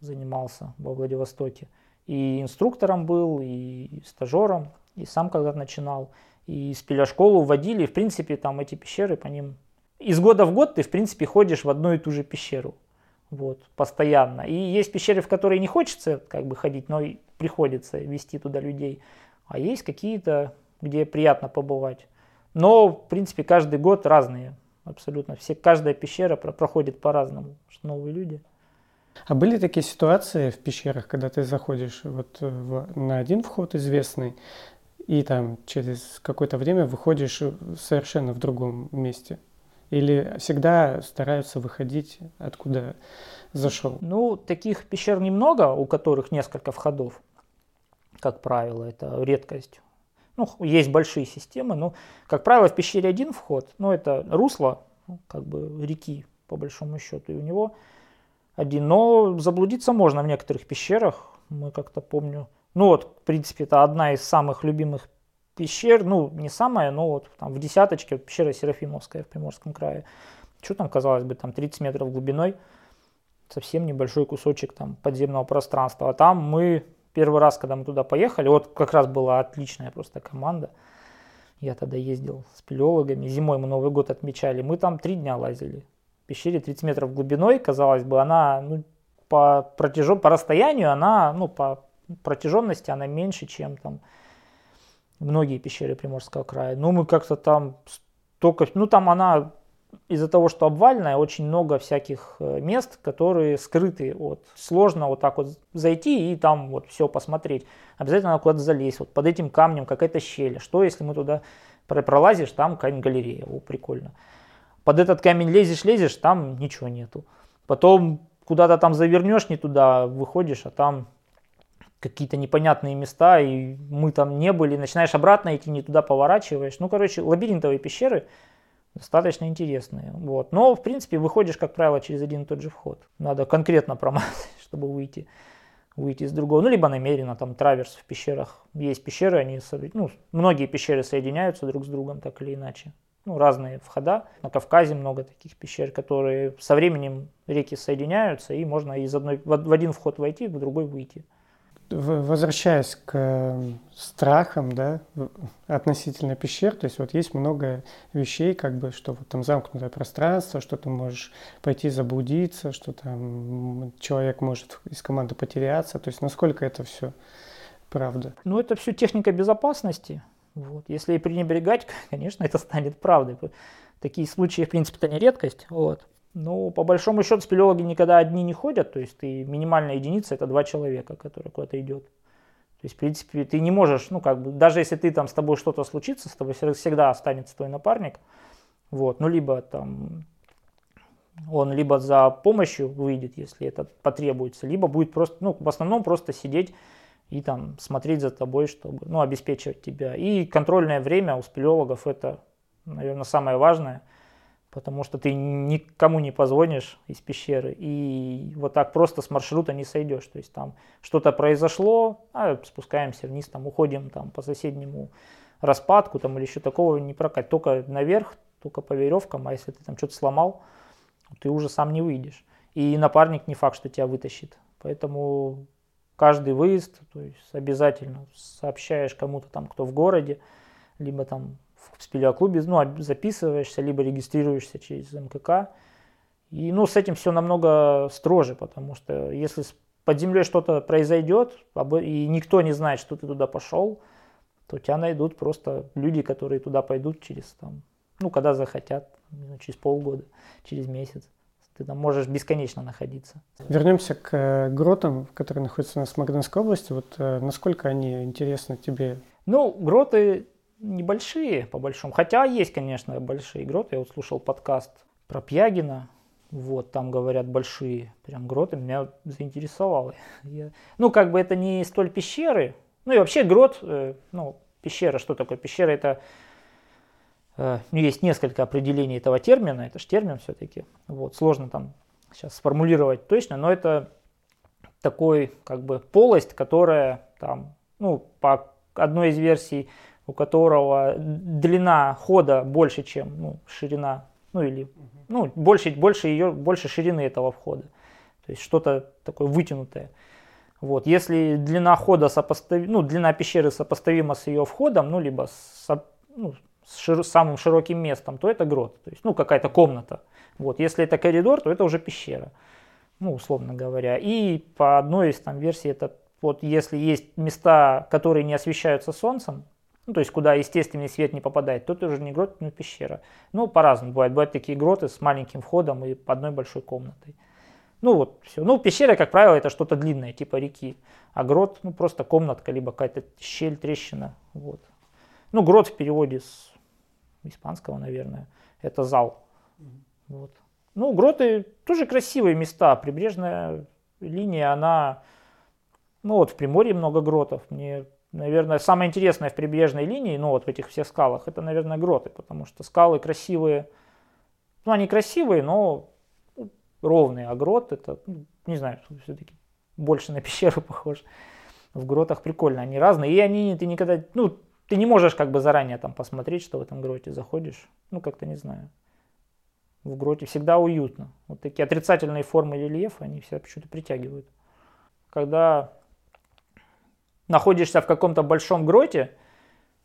занимался во Владивостоке. И инструктором был, и стажером, и сам когда-то начинал. И с пеляшколу водили, в принципе, там эти пещеры по ним... Из года в год ты, в принципе, ходишь в одну и ту же пещеру. Вот, постоянно. И есть пещеры, в которые не хочется как бы ходить, но приходится вести туда людей. А есть какие-то, где приятно побывать. Но, в принципе, каждый год разные абсолютно. Все, каждая пещера проходит по-разному, новые люди. А были такие ситуации в пещерах, когда ты заходишь вот в, на один вход известный, и там через какое-то время выходишь совершенно в другом месте? Или всегда стараются выходить, откуда зашел? Ну, таких пещер немного, у которых несколько входов, как правило, это редкость. Ну, есть большие системы, но, как правило, в пещере один вход, но это русло, ну, как бы реки, по большому счету, и у него один. Но заблудиться можно в некоторых пещерах, мы как-то помню. Ну вот, в принципе, это одна из самых любимых пещер, ну, не самая, но вот там в десяточке, пещера Серафимовская в Приморском крае. Что там, казалось бы, там 30 метров глубиной, совсем небольшой кусочек там подземного пространства. А там мы Первый раз, когда мы туда поехали, вот как раз была отличная просто команда. Я тогда ездил с спелеологами. Зимой мы Новый год отмечали. Мы там три дня лазили. Пещере 30 метров глубиной, казалось бы, она ну, по, протяжен, по расстоянию, она, ну, по протяженности она меньше, чем там многие пещеры Приморского края. Ну, мы как-то там только, ну, там она из-за того, что обвальная, очень много всяких э, мест, которые скрыты. Вот. Сложно вот так вот зайти и там вот все посмотреть. Обязательно надо куда-то залезть. Вот под этим камнем какая-то щель. Что если мы туда пролазишь, там какая-нибудь галерея. О, прикольно. Под этот камень лезешь, лезешь, там ничего нету. Потом куда-то там завернешь не туда, выходишь, а там какие-то непонятные места, и мы там не были, начинаешь обратно идти, не туда поворачиваешь. Ну, короче, лабиринтовые пещеры – достаточно интересные. Вот. Но, в принципе, выходишь, как правило, через один и тот же вход. Надо конкретно промазать, чтобы выйти, выйти из другого. Ну, либо намеренно, там, траверс в пещерах. Есть пещеры, они, ну, многие пещеры соединяются друг с другом, так или иначе. Ну, разные входа. На Кавказе много таких пещер, которые со временем реки соединяются, и можно из одной, в один вход войти, в другой выйти возвращаясь к эм, страхам, да, относительно пещер, то есть вот есть много вещей, как бы, что вот там замкнутое пространство, что ты можешь пойти заблудиться, что там человек может из команды потеряться, то есть насколько это все правда? Ну, это все техника безопасности. Вот. Если и пренебрегать, конечно, это станет правдой. Такие случаи, в принципе, это не редкость. Вот. Ну, по большому счету, спелеологи никогда одни не ходят, то есть ты минимальная единица это два человека, которые куда-то идет. То есть, в принципе, ты не можешь, ну, как бы, даже если ты там с тобой что-то случится, с тобой всегда останется твой напарник. Вот, ну, либо там он либо за помощью выйдет, если это потребуется, либо будет просто, ну, в основном просто сидеть и там смотреть за тобой, чтобы, ну, обеспечивать тебя. И контрольное время у спелеологов это, наверное, самое важное, потому что ты никому не позвонишь из пещеры и вот так просто с маршрута не сойдешь. То есть там что-то произошло, а спускаемся вниз, там уходим там по соседнему распадку там или еще такого не прокатит. Только наверх, только по веревкам, а если ты там что-то сломал, ты уже сам не выйдешь. И напарник не факт, что тебя вытащит. Поэтому каждый выезд, то есть обязательно сообщаешь кому-то там, кто в городе, либо там в спелеоклубе, ну, записываешься, либо регистрируешься через МКК. И, ну, с этим все намного строже, потому что если под землей что-то произойдет, и никто не знает, что ты туда пошел, то тебя найдут просто люди, которые туда пойдут через там, ну, когда захотят, через полгода, через месяц. Ты там можешь бесконечно находиться. Вернемся к э, гротам, которые находятся у нас в Магданской области. Вот э, насколько они интересны тебе? Ну, гроты небольшие, по большому. Хотя есть, конечно, большие гроты. Я вот слушал подкаст про Пьягина. Вот, там говорят большие прям гроты. Меня заинтересовало. Я... Ну, как бы это не столь пещеры. Ну и вообще грот, э, ну, пещера, что такое? Пещера это ну, есть несколько определений этого термина, это же термин все-таки, вот, сложно там сейчас сформулировать точно, но это такой как бы полость, которая там, ну, по одной из версий, у которого длина хода больше, чем ну, ширина, ну или ну, больше, больше, ее, больше ширины этого входа. То есть что-то такое вытянутое. Вот. Если длина хода сопоставима, ну, длина пещеры сопоставима с ее входом, ну, либо с, ну, с шир, самым широким местом, то это грот, то есть, ну, какая-то комната. Вот, если это коридор, то это уже пещера, ну, условно говоря. И по одной из там версий, это вот если есть места, которые не освещаются солнцем, ну, то есть куда естественный свет не попадает, то это уже не грот, но пещера. Ну, по-разному бывает. Бывают такие гроты с маленьким входом и одной большой комнатой. Ну, вот все. Ну, пещера, как правило, это что-то длинное, типа реки. А грот, ну, просто комнатка, либо какая-то щель, трещина. Вот. Ну, грот в переводе с испанского, наверное, это зал. Вот. Ну, гроты тоже красивые места. Прибрежная линия, она, ну вот в Приморье много гротов. Мне, наверное, самое интересное в прибрежной линии, ну вот в этих всех скалах, это, наверное, гроты, потому что скалы красивые. Ну, они красивые, но ровные, а грот это, ну, не знаю, все-таки больше на пещеру похож. В гротах прикольно, они разные, и они, ты никогда, ну, ты не можешь как бы заранее там посмотреть, что в этом гроте заходишь. Ну, как-то не знаю. В гроте всегда уютно. Вот такие отрицательные формы рельефа, они все почему-то притягивают. Когда находишься в каком-то большом гроте,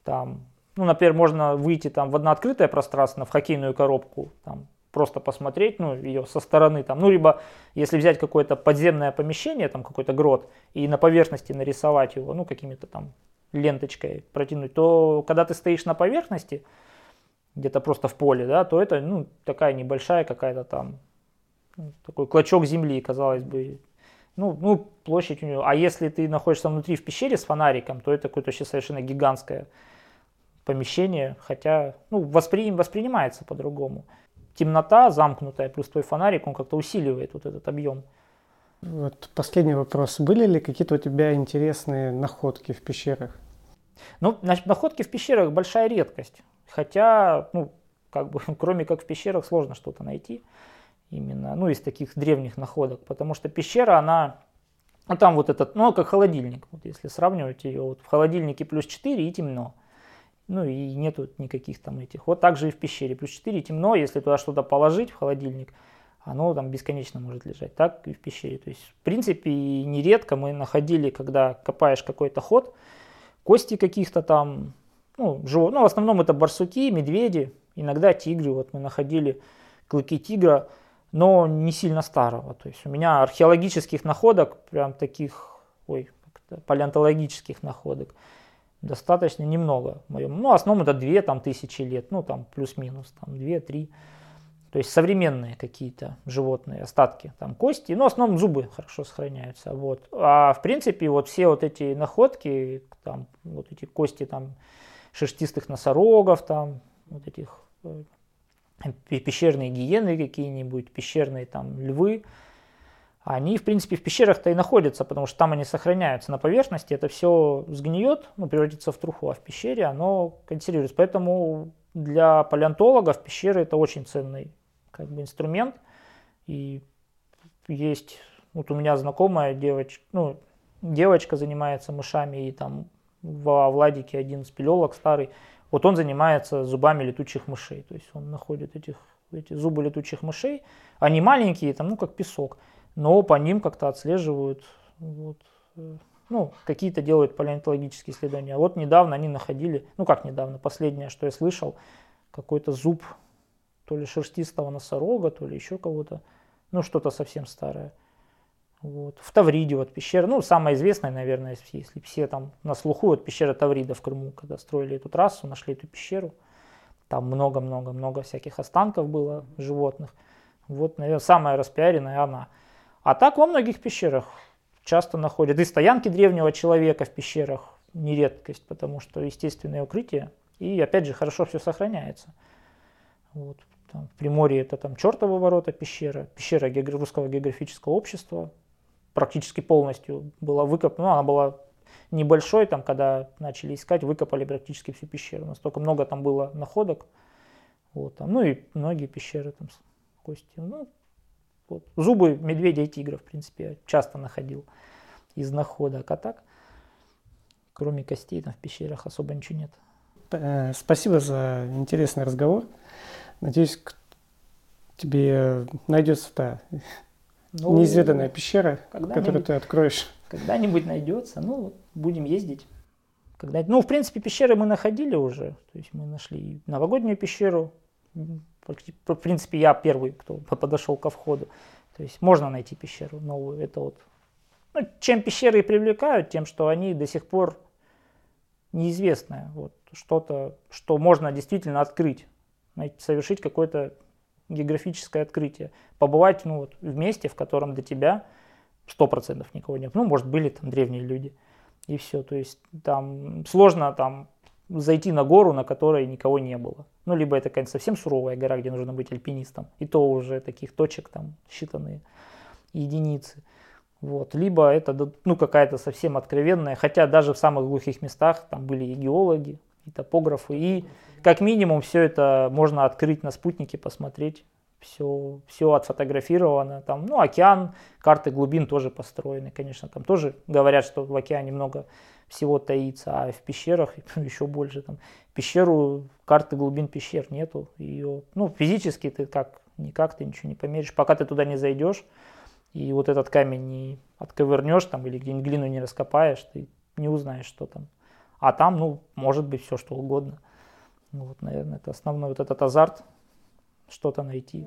там, ну, например, можно выйти там в одно открытое пространство, в хоккейную коробку, там, просто посмотреть, ну, ее со стороны, там, ну, либо если взять какое-то подземное помещение, там, какой-то грот, и на поверхности нарисовать его, ну, какими-то там ленточкой протянуть, то когда ты стоишь на поверхности, где-то просто в поле, да, то это ну, такая небольшая какая-то там, ну, такой клочок земли, казалось бы. Ну, ну, площадь у нее. А если ты находишься внутри в пещере с фонариком, то это какое-то вообще совершенно гигантское помещение, хотя ну, воспри, воспринимается по-другому. Темнота замкнутая, плюс твой фонарик, он как-то усиливает вот этот объем. Вот последний вопрос. Были ли какие-то у тебя интересные находки в пещерах? Ну, значит, находки в пещерах большая редкость. Хотя, ну, как бы, кроме как в пещерах сложно что-то найти. Именно, ну, из таких древних находок. Потому что пещера, она, ну, там вот этот, ну, как холодильник. Вот если сравнивать ее, вот в холодильнике плюс 4 и темно. Ну, и нету никаких там этих. Вот так же и в пещере. Плюс 4 темно, если туда что-то положить в холодильник – оно там бесконечно может лежать, так и в пещере. То есть, в принципе, нередко мы находили, когда копаешь какой-то ход, кости каких-то там, ну, живо, ну, в основном это барсуки, медведи, иногда тигры. Вот мы находили клыки тигра, но не сильно старого. То есть у меня археологических находок, прям таких, ой, палеонтологических находок, достаточно немного. Ну, в основном это две там тысячи лет, ну, там плюс-минус, там две-три то есть современные какие-то животные, остатки, там кости, но ну, в основном зубы хорошо сохраняются. Вот. А в принципе вот все вот эти находки, там, вот эти кости там шерстистых носорогов, там, вот этих э, пещерные гиены какие-нибудь, пещерные там львы, они, в принципе, в пещерах-то и находятся, потому что там они сохраняются на поверхности, это все сгниет, ну, превратится в труху, а в пещере оно консервируется. Поэтому для палеонтологов пещеры это очень ценный как бы, инструмент. И есть, вот у меня знакомая девочка, ну, девочка занимается мышами, и там во Владике один спелеолог старый, вот он занимается зубами летучих мышей, то есть он находит этих, эти зубы летучих мышей, они маленькие, там, ну, как песок, но по ним как-то отслеживают, вот, э, ну, какие-то делают палеонтологические исследования. А вот недавно они находили, ну как недавно, последнее, что я слышал, какой-то зуб то ли шерстистого носорога, то ли еще кого-то, ну что-то совсем старое. Вот. В Тавриде вот пещера, ну самая известная, наверное, если все там на слуху, вот пещера Таврида в Крыму, когда строили эту трассу, нашли эту пещеру, там много-много-много всяких останков было животных. Вот, наверное, самая распиаренная она. А так во многих пещерах часто находят. И стоянки древнего человека в пещерах не редкость, потому что естественное укрытие. И опять же хорошо все сохраняется. Вот. Там, в Приморье это там чертовы ворота пещера, пещера русского географического общества. Практически полностью была выкопана, ну, она была небольшой, там, когда начали искать, выкопали практически всю пещеру. Настолько много там было находок. Вот, там, ну и многие пещеры там кости. Ну, вот. Зубы медведя и тигра, в принципе, я часто находил из находок. А так, кроме костей, там в пещерах особо ничего нет. Э, спасибо за интересный разговор. Надеюсь, тебе найдется та ну, неизведанная пещера, которую ты откроешь. Когда-нибудь найдется. Ну, будем ездить. Когда... Ну, в принципе, пещеры мы находили уже. То есть мы нашли новогоднюю пещеру, в принципе, я первый, кто подошел ко входу. То есть можно найти пещеру новую. Это вот. Ну, чем пещеры и привлекают, тем, что они до сих пор неизвестное. Вот что-то, что можно действительно открыть, совершить какое-то географическое открытие. Побывать ну, вот, в месте, в котором до тебя сто процентов никого нет. Ну, может, были там древние люди. И все. То есть там сложно там зайти на гору, на которой никого не было. Ну, либо это, конечно, совсем суровая гора, где нужно быть альпинистом. И то уже таких точек там считанные единицы. Вот. Либо это ну, какая-то совсем откровенная, хотя даже в самых глухих местах там были и геологи, и топографы, и как минимум все это можно открыть на спутнике, посмотреть, все, все отфотографировано, там, ну, океан, карты глубин тоже построены, конечно, там тоже говорят, что в океане много всего таится, а в пещерах еще больше. Там, пещеру, карты глубин пещер нету. Ее, ну, физически ты как, никак ты ничего не померишь. Пока ты туда не зайдешь, и вот этот камень не отковырнешь там или где-нибудь глину не раскопаешь, ты не узнаешь, что там. А там, ну, может быть все что угодно. Ну, вот, наверное, это основной вот этот азарт, что-то найти.